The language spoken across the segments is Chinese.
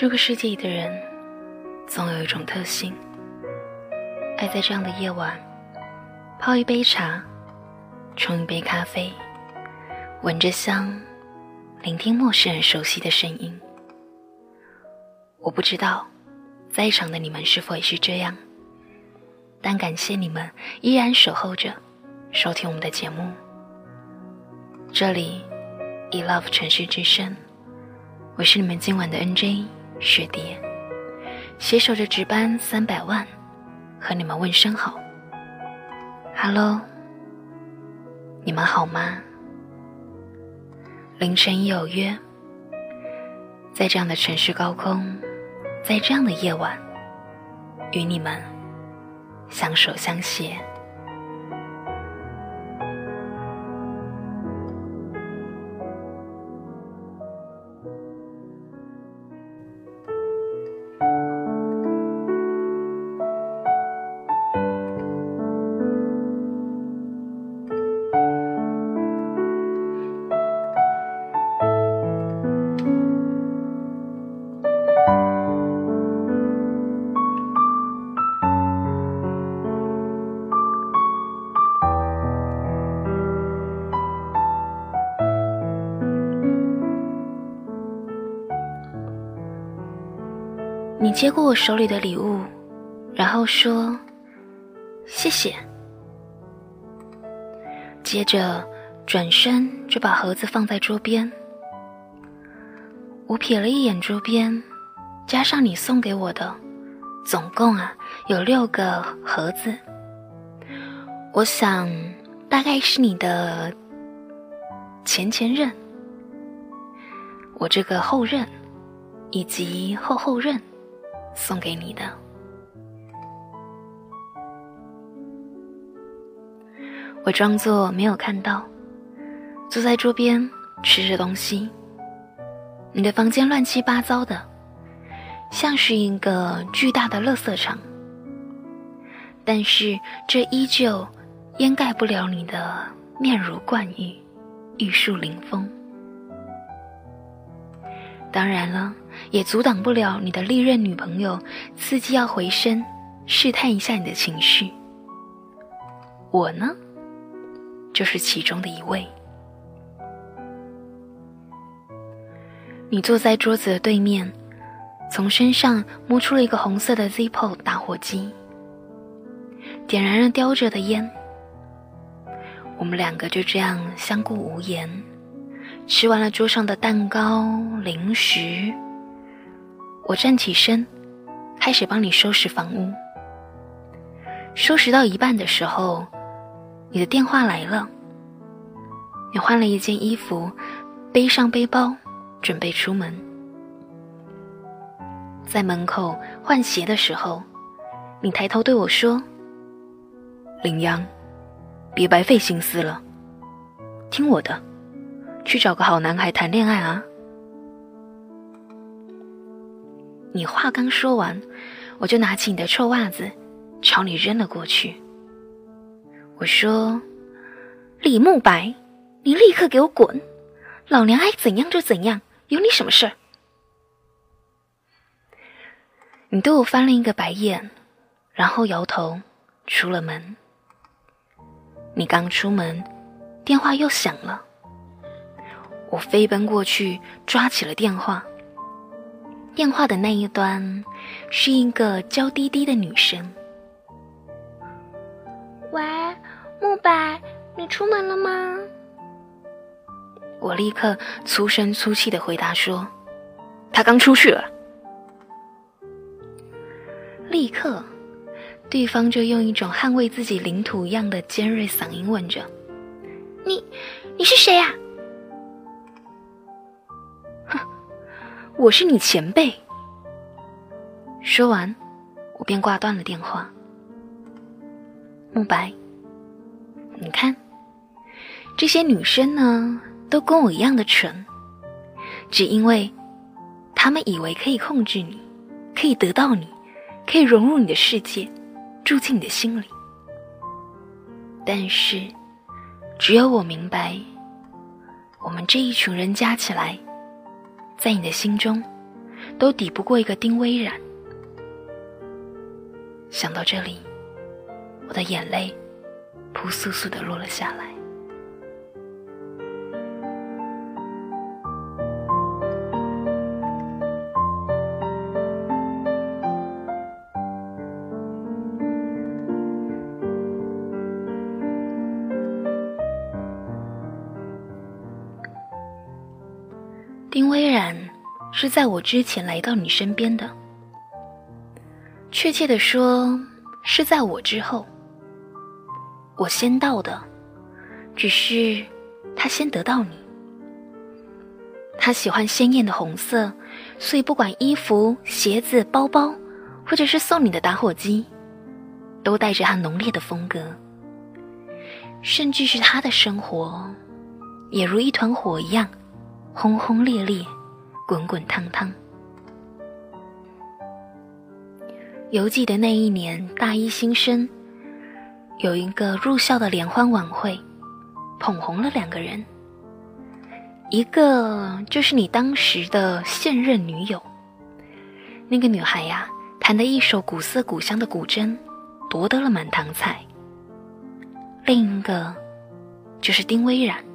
这个世界里的人，总有一种特性，爱在这样的夜晚，泡一杯茶，冲一杯咖啡，闻着香，聆听陌生人熟悉的声音。我不知道，在场的你们是否也是这样，但感谢你们依然守候着，收听我们的节目。这里，E Love 城市之声，我是你们今晚的 NJ。雪蝶，携手着值班三百万，和你们问声好。Hello，你们好吗？凌晨有约，在这样的城市高空，在这样的夜晚，与你们相守相携。接过我手里的礼物，然后说：“谢谢。”接着转身就把盒子放在桌边。我瞥了一眼桌边，加上你送给我的，总共啊有六个盒子。我想大概是你的前前任，我这个后任，以及后后任。送给你的，我装作没有看到，坐在桌边吃着东西。你的房间乱七八糟的，像是一个巨大的垃圾场，但是这依旧掩盖不了你的面如冠玉，玉树临风。当然了，也阻挡不了你的历任女朋友伺机要回身，试探一下你的情绪。我呢，就是其中的一位。你坐在桌子的对面，从身上摸出了一个红色的 Zippo 打火机，点燃了叼着的烟。我们两个就这样相顾无言。吃完了桌上的蛋糕零食，我站起身，开始帮你收拾房屋。收拾到一半的时候，你的电话来了。你换了一件衣服，背上背包，准备出门。在门口换鞋的时候，你抬头对我说：“林央，别白费心思了，听我的。”去找个好男孩谈恋爱啊！你话刚说完，我就拿起你的臭袜子，朝你扔了过去。我说：“李慕白，你立刻给我滚！老娘爱怎样就怎样，有你什么事儿？”你对我翻了一个白眼，然后摇头出了门。你刚出门，电话又响了。我飞奔过去，抓起了电话。电话的那一端是一个娇滴滴的女生：“喂，慕白，你出门了吗？”我立刻粗声粗气的回答说：“他刚出去了。”立刻，对方就用一种捍卫自己领土一样的尖锐嗓音问着：“你，你是谁呀？”我是你前辈。说完，我便挂断了电话。慕白，你看，这些女生呢，都跟我一样的蠢，只因为，她们以为可以控制你，可以得到你，可以融入你的世界，住进你的心里。但是，只有我明白，我们这一群人加起来。在你的心中，都抵不过一个丁微然。想到这里，我的眼泪扑簌簌的落了下来。是在我之前来到你身边的，确切的说是在我之后。我先到的，只是他先得到你。他喜欢鲜艳的红色，所以不管衣服、鞋子、包包，或者是送你的打火机，都带着他浓烈的风格。甚至是他的生活，也如一团火一样。轰轰烈烈，滚滚烫烫。犹记得那一年大一新生，有一个入校的联欢晚会，捧红了两个人。一个就是你当时的现任女友，那个女孩呀，弹的一首古色古香的古筝，夺得了满堂彩。另一个就是丁微染。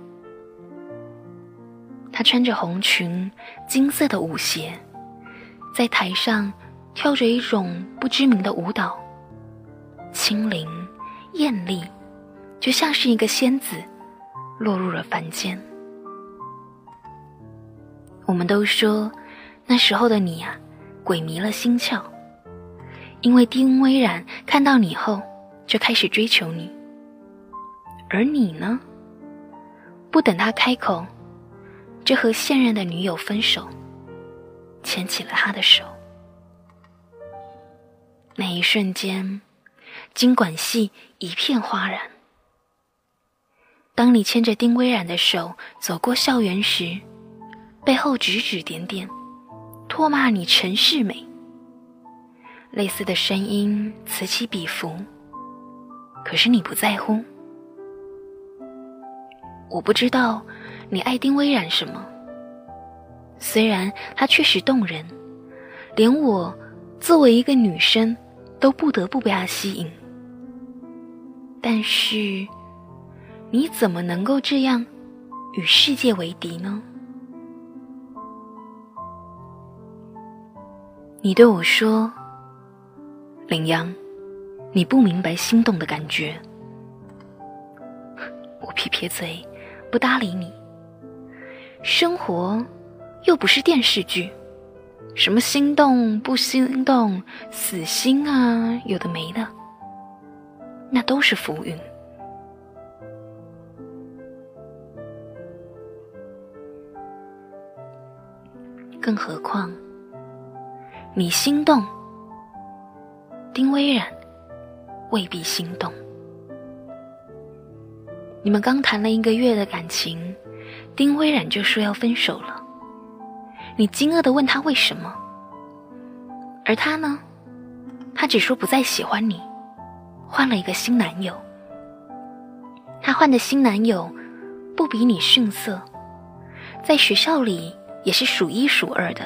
她穿着红裙，金色的舞鞋，在台上跳着一种不知名的舞蹈，轻灵艳丽，就像是一个仙子落入了凡间。我们都说那时候的你呀，鬼迷了心窍，因为丁微然看到你后就开始追求你，而你呢，不等他开口。这和现任的女友分手，牵起了他的手。那一瞬间，经管系一片哗然。当你牵着丁微然的手走过校园时，背后指指点点，唾骂你陈世美。类似的声音此起彼伏，可是你不在乎。我不知道。你爱丁微染什么？虽然他确实动人，连我作为一个女生都不得不被他吸引。但是，你怎么能够这样与世界为敌呢？你对我说：“林阳，你不明白心动的感觉。”我撇撇嘴，不搭理你。生活又不是电视剧，什么心动不心动、死心啊，有的没的，那都是浮云。更何况，你心动，丁微染未必心动。你们刚谈了一个月的感情。丁微染就说要分手了，你惊愕的问他为什么，而他呢，他只说不再喜欢你，换了一个新男友。他换的新男友不比你逊色，在学校里也是数一数二的。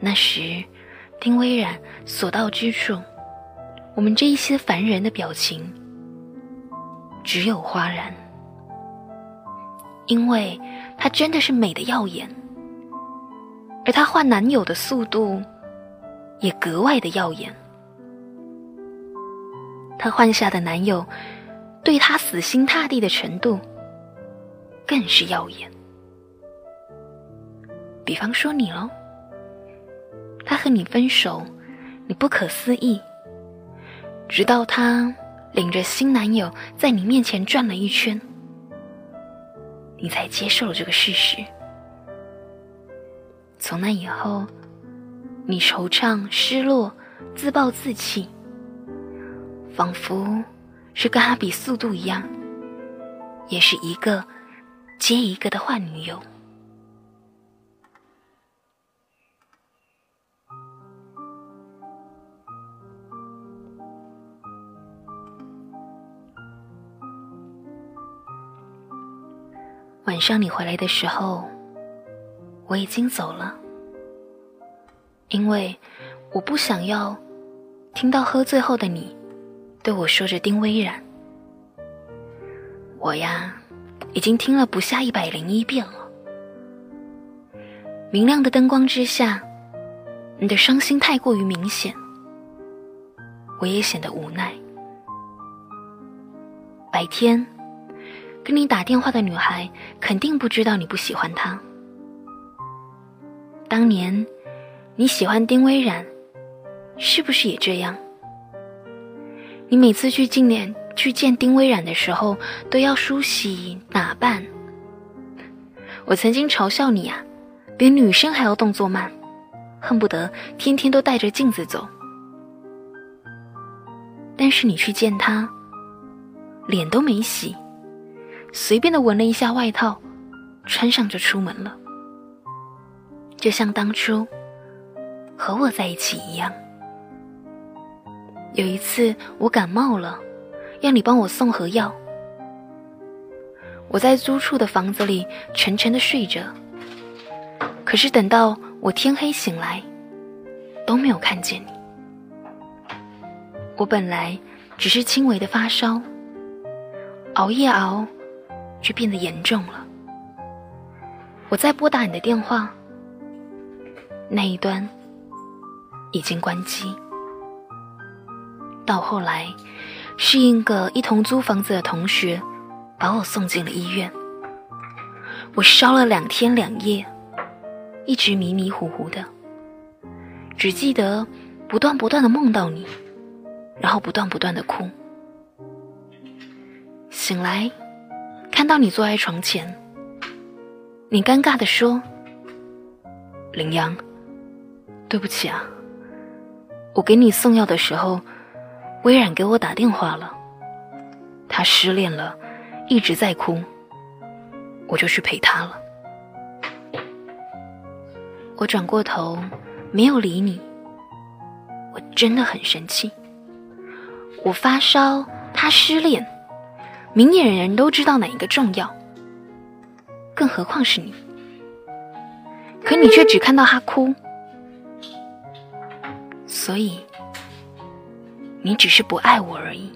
那时，丁微染所到之处，我们这一些凡人的表情只有哗然。因为她真的是美的耀眼，而她换男友的速度也格外的耀眼。她换下的男友对她死心塌地的程度更是耀眼。比方说你喽，他和你分手，你不可思议，直到他领着新男友在你面前转了一圈。你才接受了这个事实。从那以后，你惆怅、失落、自暴自弃，仿佛是跟他比速度一样，也是一个接一个的换女友。晚上你回来的时候，我已经走了。因为我不想要听到喝醉后的你对我说着丁微然。我呀，已经听了不下一百零一遍了。明亮的灯光之下，你的伤心太过于明显，我也显得无奈。白天跟你打电话的女孩，肯定不知道你不喜欢她。当年你喜欢丁微然，是不是也这样？你每次去纪念去见丁微然的时候，都要梳洗打扮。我曾经嘲笑你啊，比女生还要动作慢，恨不得天天都带着镜子走。但是你去见他，脸都没洗，随便的闻了一下外套，穿上就出门了。就像当初和我在一起一样。有一次我感冒了，要你帮我送盒药。我在租处的房子里沉沉的睡着，可是等到我天黑醒来，都没有看见你。我本来只是轻微的发烧，熬夜熬，却变得严重了。我在拨打你的电话。那一端已经关机。到后来，是一个一同租房子的同学把我送进了医院。我烧了两天两夜，一直迷迷糊糊的，只记得不断不断的梦到你，然后不断不断的哭。醒来，看到你坐在床前，你尴尬的说：“林阳。”对不起啊，我给你送药的时候，微软给我打电话了，他失恋了，一直在哭，我就去陪他了。我转过头，没有理你，我真的很生气。我发烧，他失恋，明眼人都知道哪一个重要，更何况是你，可你却只看到他哭。所以，你只是不爱我而已。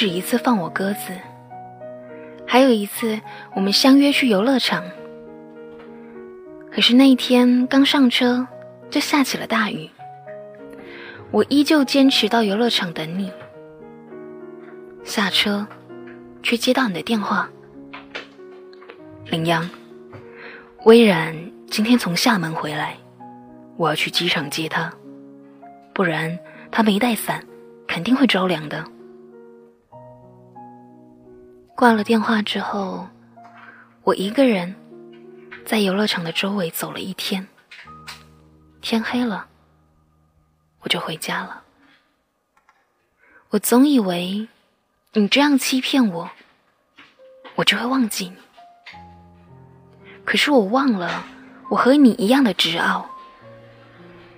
止一次放我鸽子，还有一次，我们相约去游乐场。可是那一天刚上车，就下起了大雨。我依旧坚持到游乐场等你。下车，却接到你的电话。林阳，微然今天从厦门回来，我要去机场接他，不然他没带伞，肯定会着凉的。挂了电话之后，我一个人。在游乐场的周围走了一天，天黑了，我就回家了。我总以为你这样欺骗我，我就会忘记你。可是我忘了，我和你一样的执拗。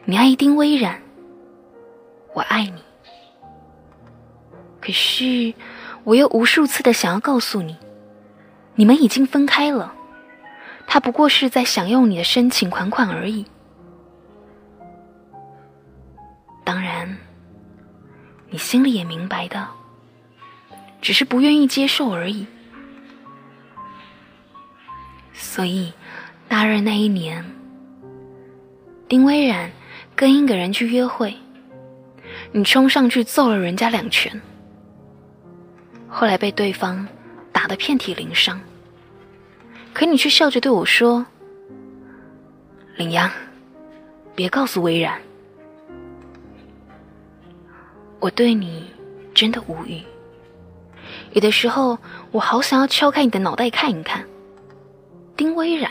你爱丁微然，我爱你。可是我又无数次的想要告诉你，你们已经分开了。他不过是在享用你的深情款款而已。当然，你心里也明白的，只是不愿意接受而已。所以，大二那一年，丁微然跟一个人去约会，你冲上去揍了人家两拳，后来被对方打得遍体鳞伤。可你却笑着对我说：“林阳，别告诉微然，我对你真的无语。有的时候，我好想要敲开你的脑袋看一看，丁微然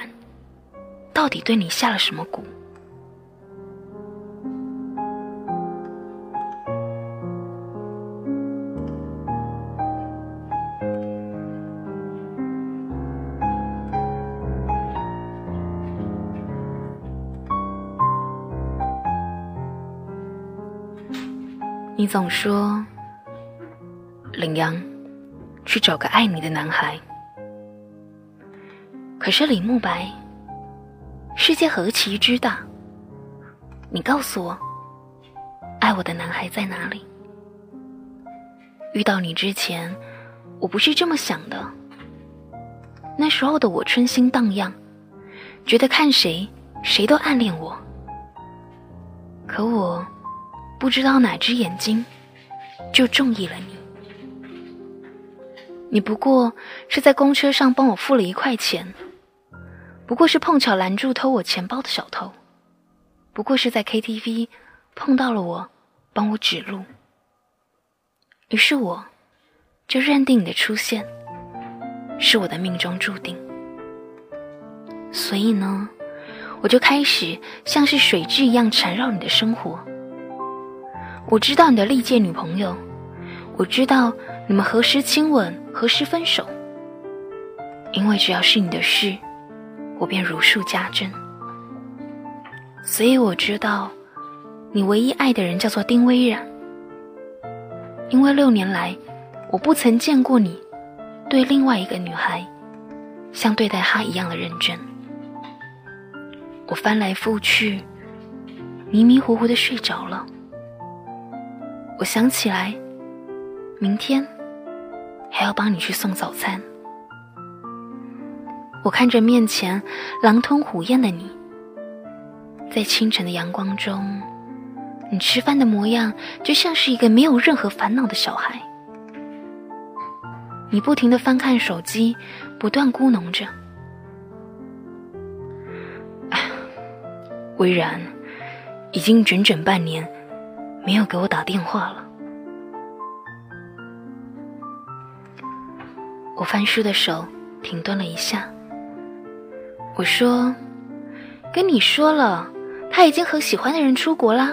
到底对你下了什么蛊。”你总说，林阳，去找个爱你的男孩。可是李慕白，世界何其之大，你告诉我，爱我的男孩在哪里？遇到你之前，我不是这么想的。那时候的我春心荡漾，觉得看谁谁都暗恋我。可我不知道哪只眼睛就中意了你。你不过是在公车上帮我付了一块钱，不过是碰巧拦住偷我钱包的小偷，不过是在 KTV 碰到了我，帮我指路。于是我就认定你的出现是我的命中注定。所以呢？我就开始像是水蛭一样缠绕你的生活。我知道你的历届女朋友，我知道你们何时亲吻，何时分手。因为只要是你的事，我便如数家珍。所以我知道，你唯一爱的人叫做丁微然。因为六年来，我不曾见过你对另外一个女孩像对待她一样的认真。我翻来覆去，迷迷糊糊的睡着了。我想起来，明天还要帮你去送早餐。我看着面前狼吞虎咽的你，在清晨的阳光中，你吃饭的模样就像是一个没有任何烦恼的小孩。你不停的翻看手机，不断咕哝着。微然，已经整整半年没有给我打电话了。我翻书的手停顿了一下。我说：“跟你说了，他已经和喜欢的人出国啦，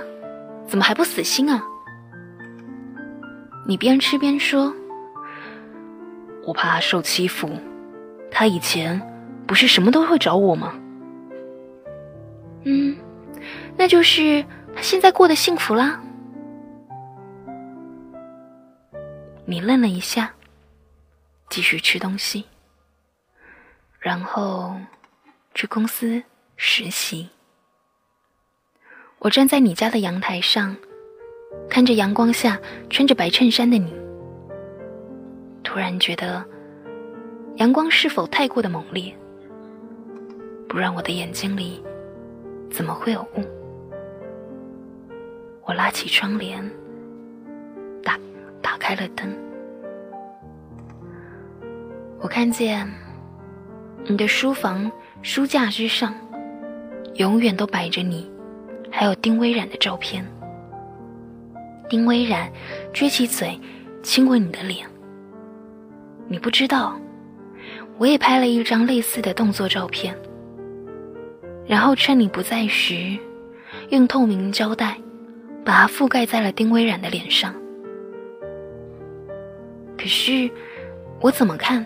怎么还不死心啊？”你边吃边说：“我怕他受欺负，他以前不是什么都会找我吗？”嗯，那就是他现在过得幸福啦。你愣了一下，继续吃东西，然后去公司实习。我站在你家的阳台上，看着阳光下穿着白衬衫的你，突然觉得阳光是否太过的猛烈，不让我的眼睛里。怎么会有雾？我拉起窗帘，开了灯。我看见你的书房书架之上，永远都摆着你，还有丁微染的照片。丁微染撅起嘴亲吻你的脸。你不知道，我也拍了一张类似的动作照片。然后趁你不在时，用透明胶带把它覆盖在了丁微染的脸上。可是我怎么看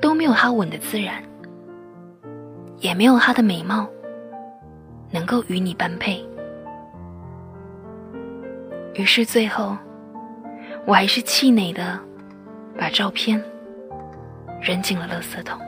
都没有她吻的自然，也没有她的美貌能够与你般配。于是最后，我还是气馁的把照片扔进了垃圾桶。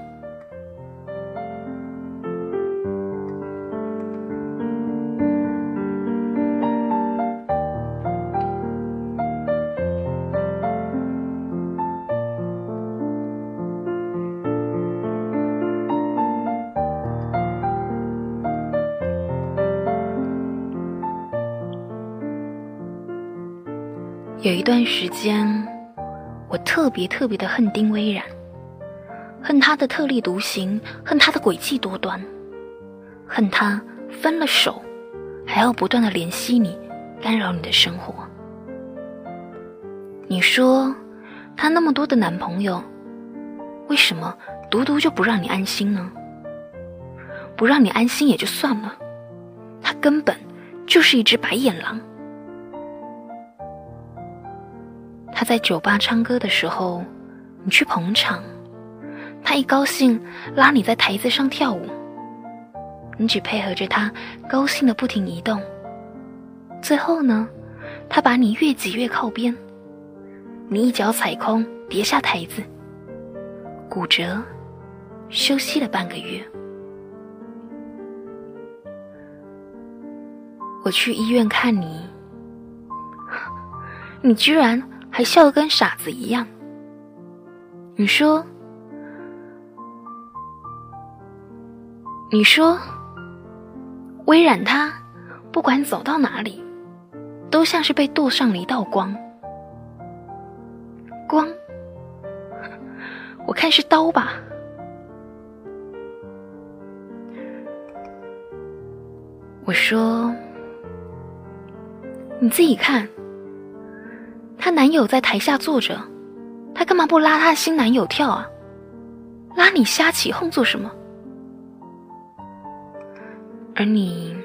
有一段时间，我特别特别的恨丁微然，恨他的特立独行，恨他的诡计多端，恨他分了手还要不断的联系你，干扰你的生活。你说他那么多的男朋友，为什么独独就不让你安心呢？不让你安心也就算了，他根本就是一只白眼狼。他在酒吧唱歌的时候，你去捧场；他一高兴拉你在台子上跳舞，你只配合着他高兴的不停移动。最后呢，他把你越挤越靠边，你一脚踩空，跌下台子，骨折，休息了半个月。我去医院看你，你居然还笑得跟傻子一样。你说，你说，微软它不管走到哪里。都像是被镀上了一道光，光，我看是刀吧。我说，你自己看，男友在台下坐着，她干嘛不拉她新男友跳啊？拉你瞎起哄做什么？而你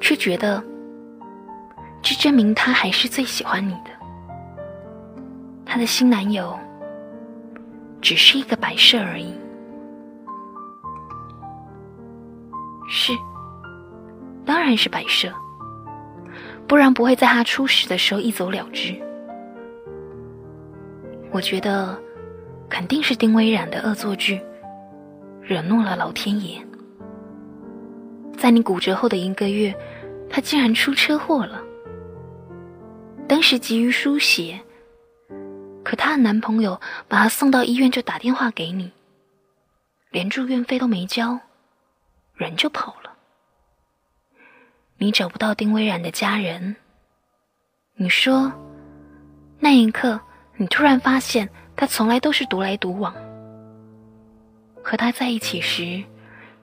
却觉得。这证明他还是最喜欢你的。他的新男友只是一个摆设而已。是，当然是摆设，不然不会在他出事的时候一走了之。我觉得肯定是丁微染的恶作剧，惹怒了老天爷。在你骨折后的一个月，他竟然出车祸了。当时急于输血，可她的男朋友把她送到医院就打电话给你，连住院费都没交，人就跑了。你找不到丁微然的家人，你说，那一刻你突然发现他从来都是独来独往，和他在一起时，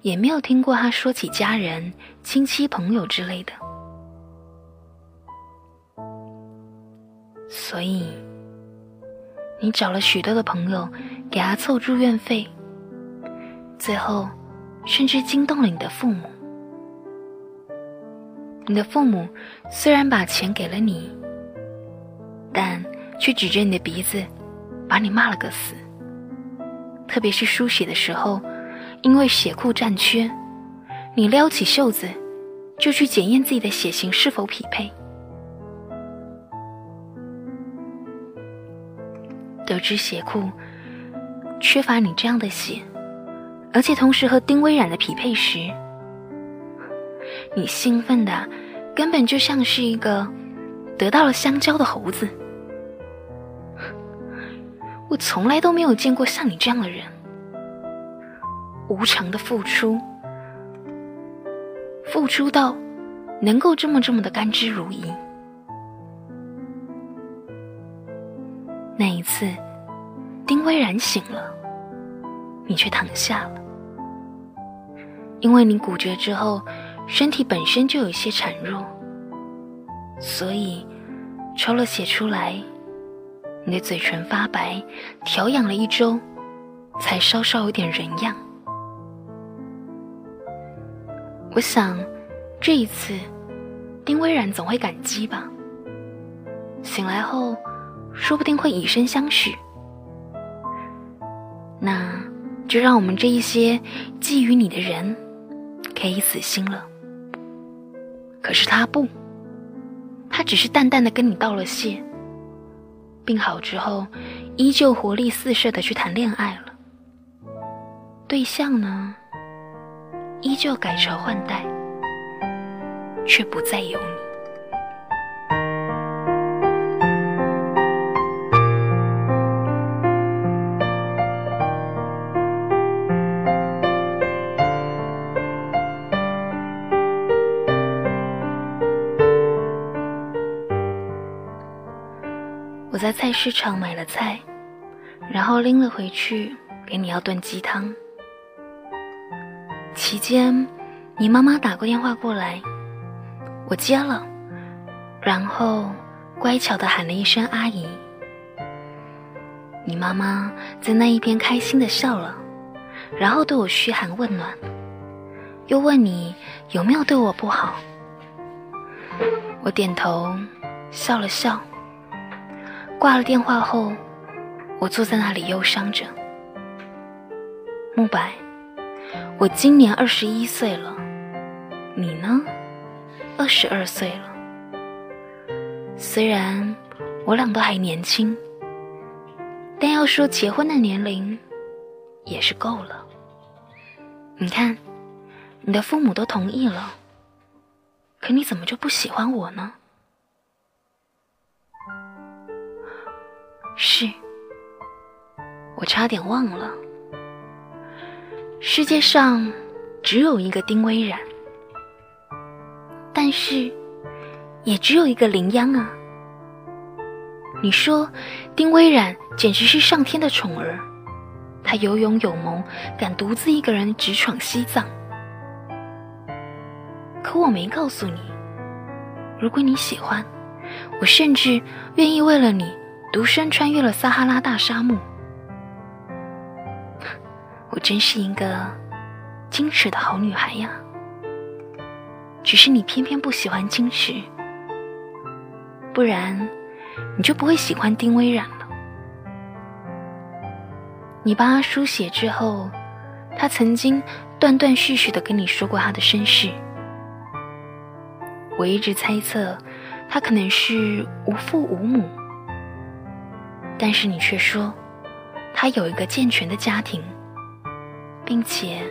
也没有听过他说起家人、亲戚、朋友之类的。所以，你找了许多的朋友给他凑住院费，最后甚至惊动了你的父母。你的父母虽然把钱给了你，但却指着你的鼻子把你骂了个死。特别是输血的时候，因为血库占缺，你撩起袖子就去检验自己的血型是否匹配。得知血库缺乏你这样的血，而且同时和丁微染的匹配时，你兴奋的根本就像是一个得到了香蕉的猴子。我从来都没有见过像你这样的人，无偿的付出，付出到能够这么这么的甘之如饴。那一次，丁微然醒了，你却躺下了。因为你骨折之后，身体本身就有些孱弱，所以抽了血出来，你的嘴唇发白，调养了一周，才稍稍有点人样。我想，这一次，丁微然总会感激吧。醒来后。说不定会以身相许，那就让我们这一些觊觎你的人可以死心了。可是他不，他只是淡淡的跟你道了谢，病好之后依旧活力四射的去谈恋爱了。对象呢，依旧改朝换代，却不再有你。在菜市场买了菜，然后拎了回去给你要炖鸡汤。期间，你妈妈打过电话过来，我接了，然后乖巧的喊了一声“阿姨”。你妈妈在那一边开心的笑了，然后对我嘘寒问暖，又问你有没有对我不好。我点头，笑了笑。挂了电话后，我坐在那里忧伤着。慕白，我今年二十一岁了，你呢？二十二岁了。虽然我俩都还年轻，但要说结婚的年龄，也是够了。你看，你的父母都同意了，可你怎么就不喜欢我呢？是，我差点忘了，世界上只有一个丁微然，但是也只有一个林央啊。你说，丁微然简直是上天的宠儿。他有勇有谋，敢独自一个人直闯西藏。可我没告诉你，如果你喜欢，我甚至愿意为了你独身穿越了撒哈拉大沙漠。我真是一个矜持的好女孩呀。只是你偏偏不喜欢矜持，不然你就不会喜欢丁微然了。你帮他书写之后，他曾经断断续续的跟你说过他的身世。我一直猜测，他可能是无父无母，但是你却说，他有一个健全的家庭，并且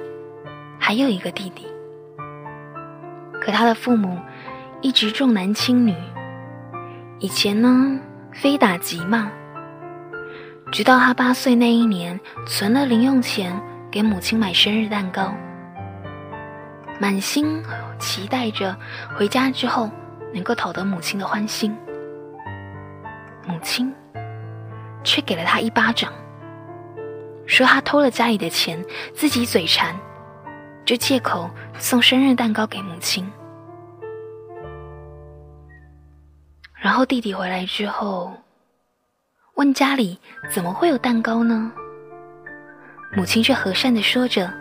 还有一个弟弟。可他的父母一直重男轻女，以前呢，非打即骂。直到他八岁那一年，存了零用钱给母亲买生日蛋糕，满心期待着回家之后能够讨得母亲的欢心。母亲却给了他一巴掌，说他偷了家里的钱，自己嘴馋，就借口送生日蛋糕给母亲。然后弟弟回来之后。问家里怎么会有蛋糕呢？母亲却和善的说着，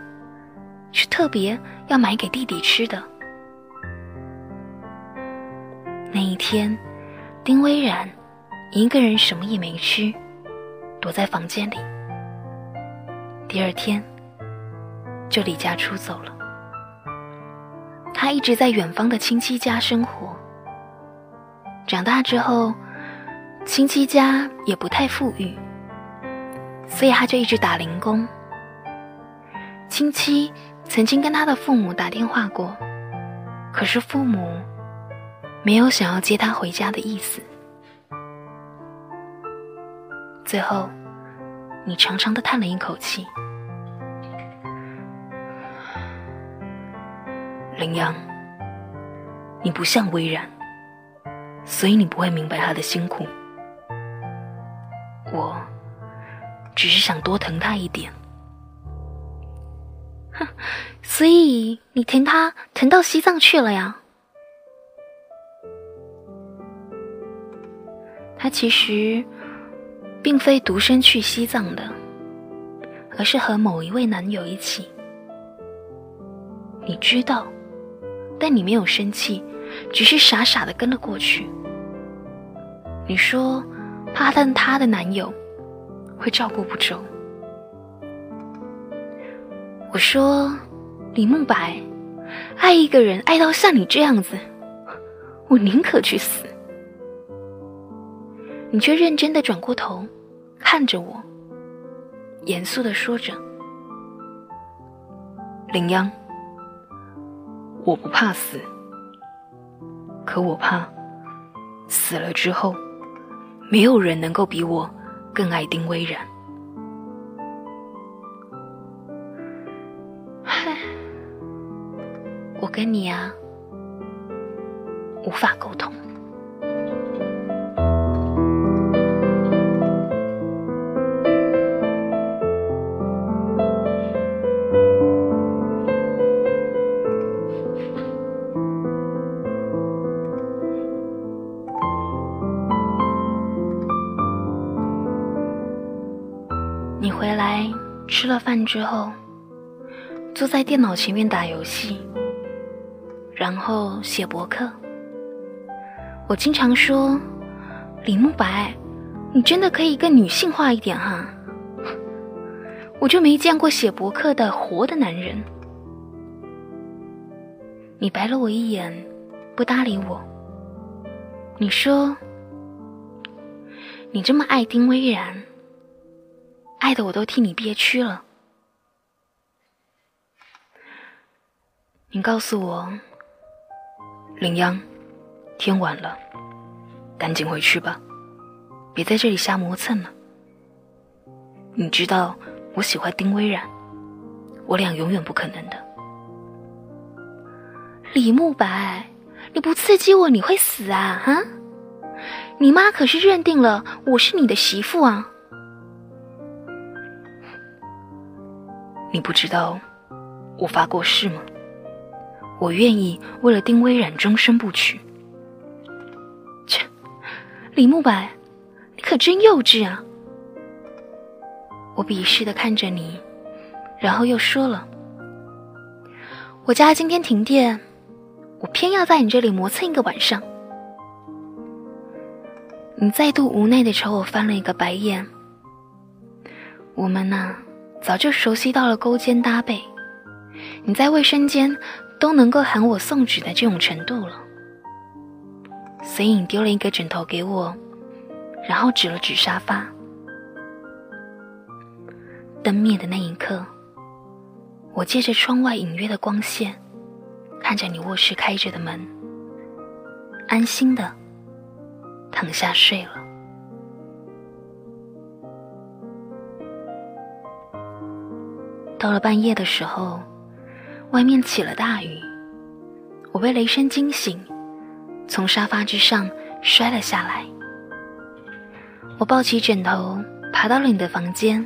是特别要买给弟弟吃的。那一天，丁微然一个人什么也没吃，躲在房间里。第二天，就离家出走了。他一直在远方的亲戚家生活。长大之后。亲戚家也不太富裕，所以他就一直打零工。亲戚曾经跟他的父母打电话过，可是父母没有想要接他回家的意思。最后，你长长的叹了一口气：“羚羊，你不像微然，所以你不会明白他的辛苦。”我只是想多疼他一点，哼，所以你疼他疼到西藏去了呀？他其实并非独身去西藏的，而是和某一位男友一起。你知道，但你没有生气，只是傻傻的跟了过去。你说。怕但她的男友会照顾不周。我说，李慕白，爱一个人爱到像你这样子，我宁可去死。你却认真的转过头看着我，严肃的说着：“林央，我不怕死，可我怕死了之后。”没有人能够比我更爱丁微然。嗨，我跟你啊，无法沟通。吃了饭之后，坐在电脑前面打游戏，然后写博客。我经常说：“李慕白，你真的可以更女性化一点哈。”我就没见过写博客的活的男人。你白了我一眼，不搭理我。你说：“你这么爱丁薇然，爱的我都替你憋屈了。你告诉我，林央，天晚了，赶紧回去吧，别在这里瞎磨蹭了。你知道我喜欢丁薇然，我俩永远不可能的。李慕白，你不刺激我，你会死啊！哈，你妈可是认定了我是你的媳妇啊！你不知道我发过誓吗？我愿意为了丁薇然终身不娶。切，李慕白，你可真幼稚啊！我鄙视的看着你，然后又说了：“我家今天停电。”我偏要在你这里磨蹭一个晚上。你再度无奈的朝我翻了一个白眼。我们呢，早就熟悉到了勾肩搭背，你在卫生间都能够喊我送纸的这种程度了。所以你丢了一个枕头给我，然后指了指沙发。灯灭的那一刻，我借着窗外隐约的光线。看着你卧室开着的门，安心的躺下睡了。到了半夜的时候，外面起了大雨，我被雷声惊醒，从沙发之上摔了下来。我抱起枕头，爬到了你的房间，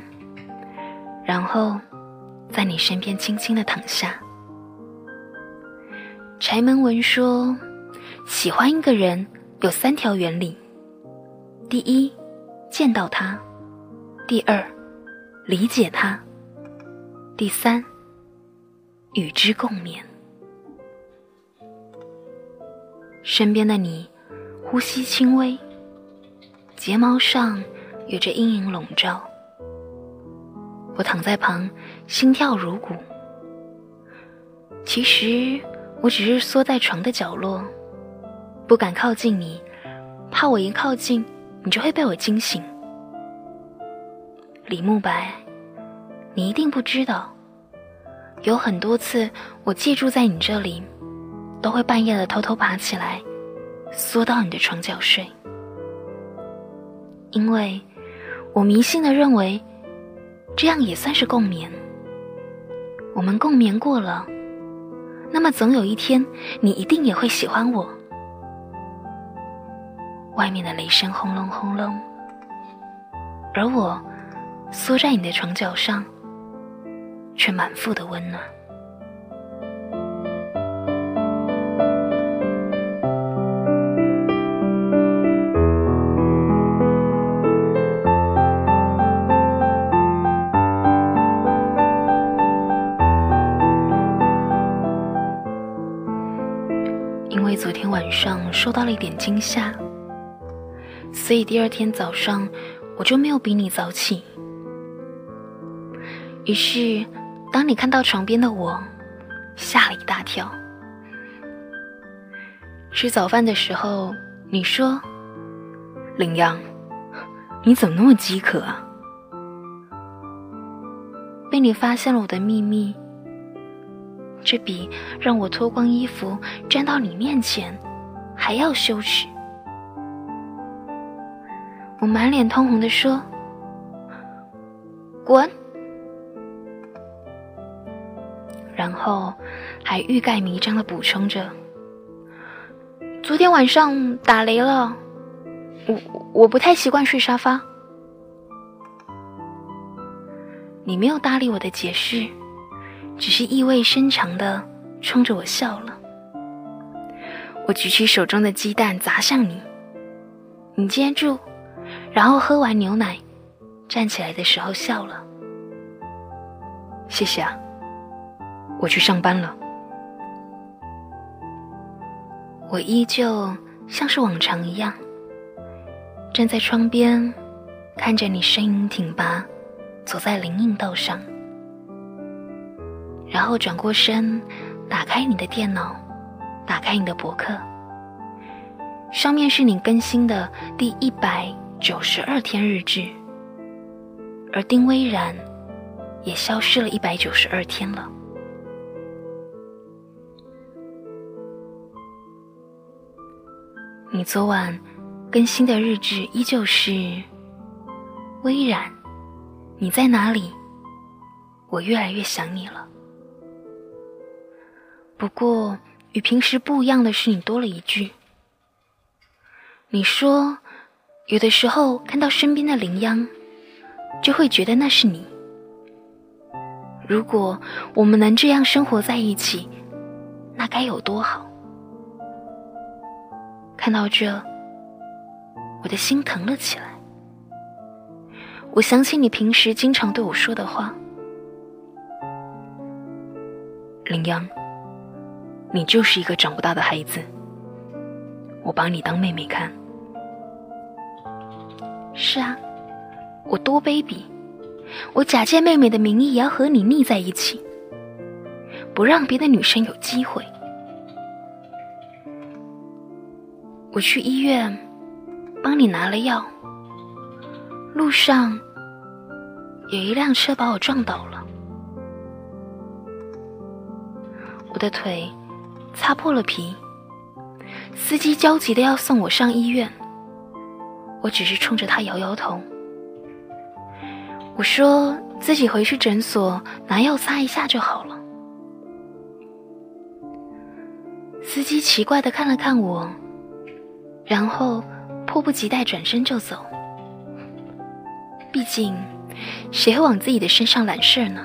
然后在你身边轻轻的躺下。柴门文说：“喜欢一个人有三条原理：第一，见到他；第二，理解他；第三，与之共眠。身边的你，呼吸轻微，睫毛上有着阴影笼罩。我躺在旁，心跳如鼓。其实……”我只是缩在床的角落，不敢靠近你，怕我一靠近，你就会被我惊醒。李慕白，你一定不知道，有很多次我借住在你这里，都会半夜的偷偷爬起来，缩到你的床角睡，因为我迷信的认为，这样也算是共眠。我们共眠过了。那么总有一天，你一定也会喜欢我。外面的雷声轰隆轰隆，而我缩在你的床角上，却满腹的温暖。因为昨天晚上受到了一点惊吓，所以第二天早上我就没有比你早起。于是，当你看到床边的我，吓了一大跳。吃早饭的时候，你说：“林阳，你怎么那么饥渴啊？”被你发现了我的秘密。这比让我脱光衣服站到你面前还要羞耻。我满脸通红的说：“滚！”然后还欲盖弥彰的补充着：“昨天晚上打雷了，我我不太习惯睡沙发。”你没有搭理我的解释。只是意味深长的冲着我笑了。我举起手中的鸡蛋砸向你，你接住，然后喝完牛奶，站起来的时候笑了。谢谢啊，我去上班了。我依旧像是往常一样，站在窗边，看着你身影挺拔，走在林荫道上。然后转过身，打开你的电脑，打开你的博客，上面是你更新的第一百九十二天日志，而丁微然也消失了一百九十二天了。你昨晚更新的日志依旧是微然，你在哪里？我越来越想你了。不过与平时不一样的是，你多了一句。你说，有的时候看到身边的羚羊，就会觉得那是你。如果我们能这样生活在一起，那该有多好。看到这，我的心疼了起来。我想起你平时经常对我说的话：“林央，你就是一个长不大的孩子，我把你当妹妹看。”是啊，我多卑鄙！我假借妹妹的名义也要和你腻在一起，不让别的女生有机会。我去医院帮你拿了药，路上有一辆车把我撞倒了，我的腿擦破了皮，司机焦急的要送我上医院，我只是冲着他摇摇头，我说自己回去诊所拿药擦一下就好了。司机奇怪的看了看我。然后迫不及待转身就走。毕竟，谁会往自己的身上揽事呢？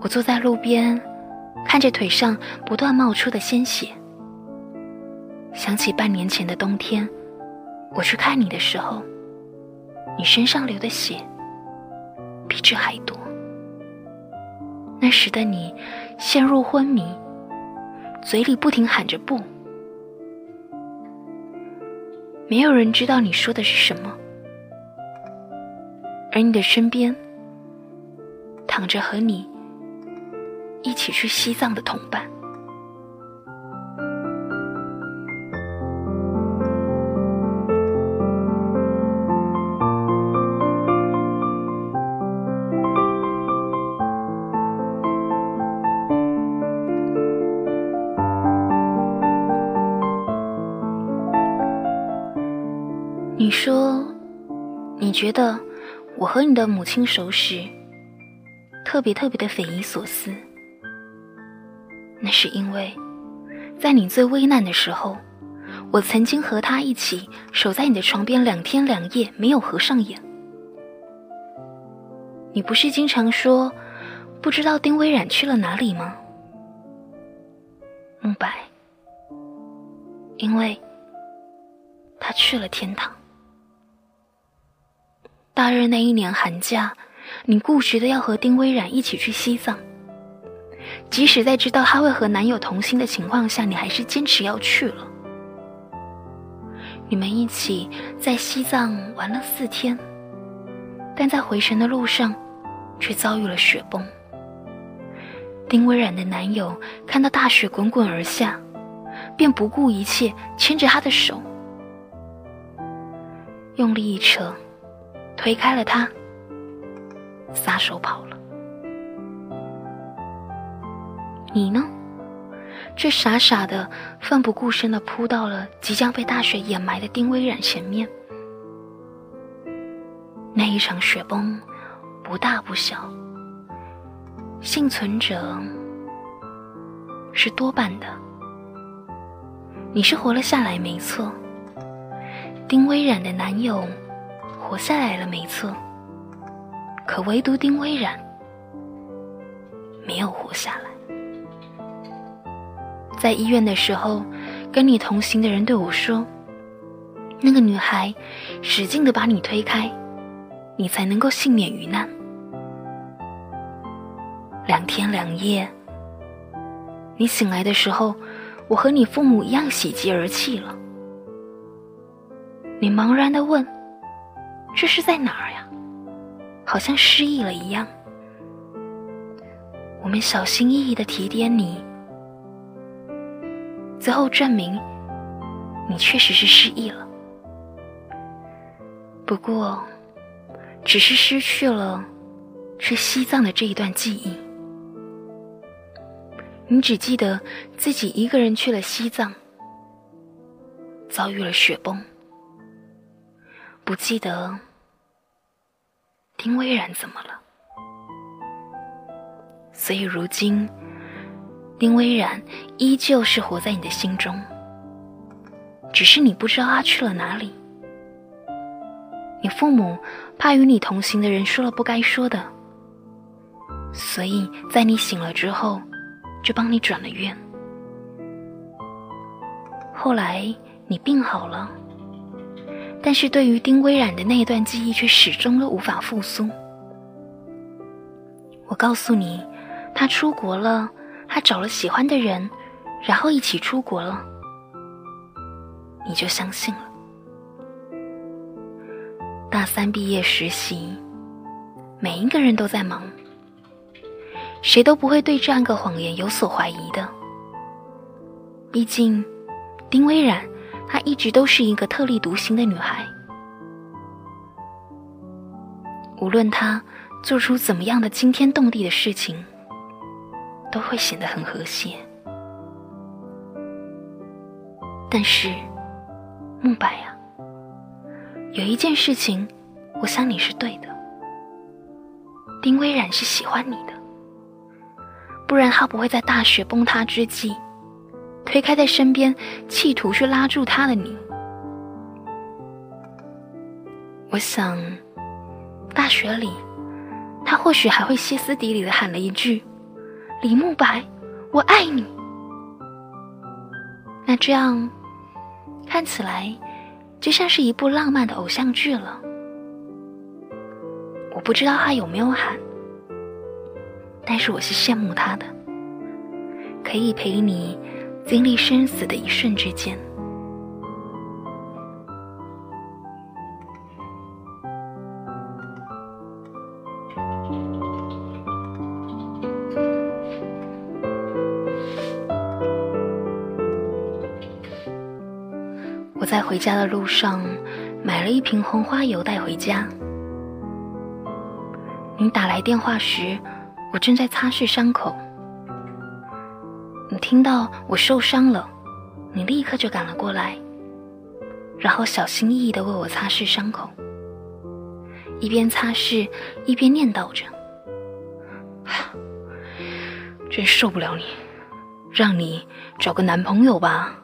我坐在路边，看着腿上不断冒出的鲜血，想起半年前的冬天，我去看你的时候，你身上流的血比这还多。那时的你陷入昏迷，嘴里不停喊着“不”。没有人知道你说的是什么，而你的身边躺着和你一起去西藏的同伴。你觉得我和你的母亲熟识，特别特别的匪夷所思。那是因为，在你最危难的时候，我曾经和他一起守在你的床边两天两夜，没有合上眼。你不是经常说，不知道丁微染去了哪里吗？慕白，因为他去了天堂。大二那一年寒假，你固执的要和丁微然一起去西藏。即使在知道他会和男友同行的情况下，你还是坚持要去了。你们一起在西藏玩了四天，但在回程的路上，却遭遇了雪崩。丁微然的男友看到大雪滚滚而下，便不顾一切牵着她的手，用力一扯。推开了他，撒手跑了。你呢？却傻傻的、奋不顾身的扑到了即将被大雪掩埋的丁微染前面。那一场雪崩不大不小，幸存者是多半的。你是活了下来，没错。丁微染的男友。活下来了，没错。可唯独丁微然没有活下来。在医院的时候，跟你同行的人对我说：“那个女孩使劲的把你推开，你才能够幸免于难。”两天两夜，你醒来的时候，我和你父母一样喜极而泣了。你茫然的问。这是在哪儿呀？好像失忆了一样。我们小心翼翼的提点你，最后证明你确实是失忆了。不过，只是失去了去西藏的这一段记忆。你只记得自己一个人去了西藏，遭遇了雪崩，不记得丁微然怎么了。所以如今，丁微然依旧是活在你的心中，只是你不知道他去了哪里。你父母怕与你同行的人说了不该说的，所以在你醒了之后。就帮你转了院。后来你病好了，但是对于丁微染的那段记忆却始终都无法复苏。我告诉你，他出国了，他找了喜欢的人，然后一起出国了，你就相信了。大三毕业实习，每一个人都在忙。谁都不会对这样个谎言有所怀疑的。毕竟，丁微染她一直都是一个特立独行的女孩。无论她做出怎么样的惊天动地的事情，都会显得很和谐。但是，慕白啊，有一件事情，我想你是对的。丁微染是喜欢你的。不然他不会在大雪崩塌之际，推开在身边，企图去拉住他的你。我想，大学里，他或许还会歇斯底里的喊了一句：“李慕白，我爱你。”那这样，看起来就像是一部浪漫的偶像剧了。我不知道他有没有喊。但是我是羡慕他的，可以陪你经历生死的一瞬之间。我在回家的路上买了一瓶红花油带回家。你打来电话时。我正在擦拭伤口，听到我受伤了，你立刻就赶了过来，然后小心翼翼的为我擦拭伤口，一边擦拭一边念叨着：“真受不了你，让你找个男朋友吧，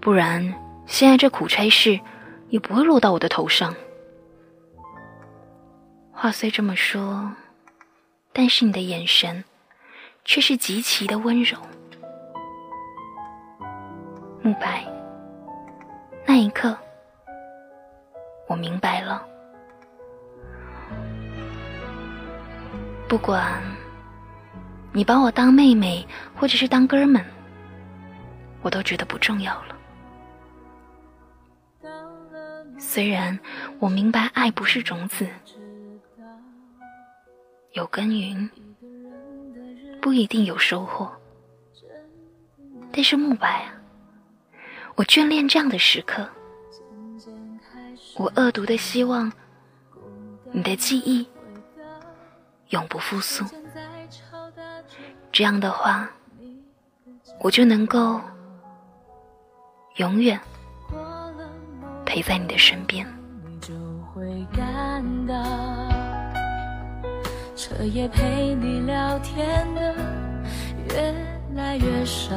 不然现在这苦差事也不会落到我的头上。”话虽这么说。但是你的眼神，却是极其的温柔。慕白，那一刻，我明白了。不管你把我当妹妹，或者是当哥们，我都觉得不重要了。虽然我明白爱不是种子。有耕耘，不一定有收获。但是慕白啊，我眷恋这样的时刻。我恶毒的希望，你的记忆永不复苏。这样的话，我就能够永远陪在你的身边。彻夜陪你聊天的越来越少，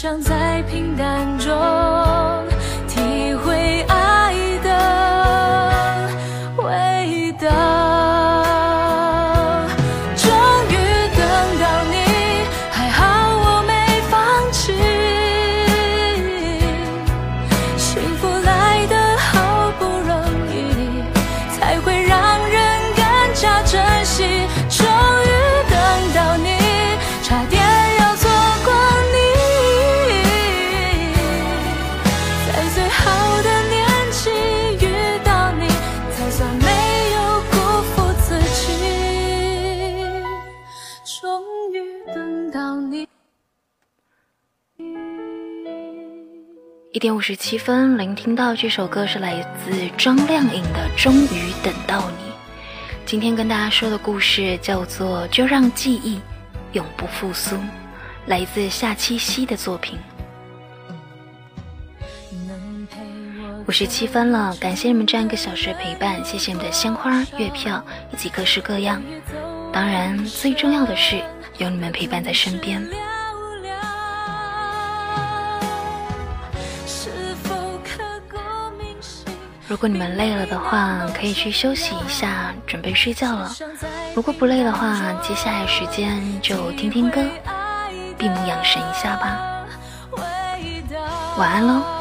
想在一点五十七分，聆听到这首歌是来自张靓颖的《终于等到你》。今天跟大家说的故事叫做《就让记忆永不复苏》，来自夏七夕的作品。五十七分了，感谢你们这样一个小时的陪伴，谢谢你们的鲜花、月票以及各式各样。当然，最重要的是有你们陪伴在身边。如果你们累了的话，可以去休息一下，准备睡觉了。如果不累的话，接下来时间就听听歌，闭目养神一下吧。晚安喽。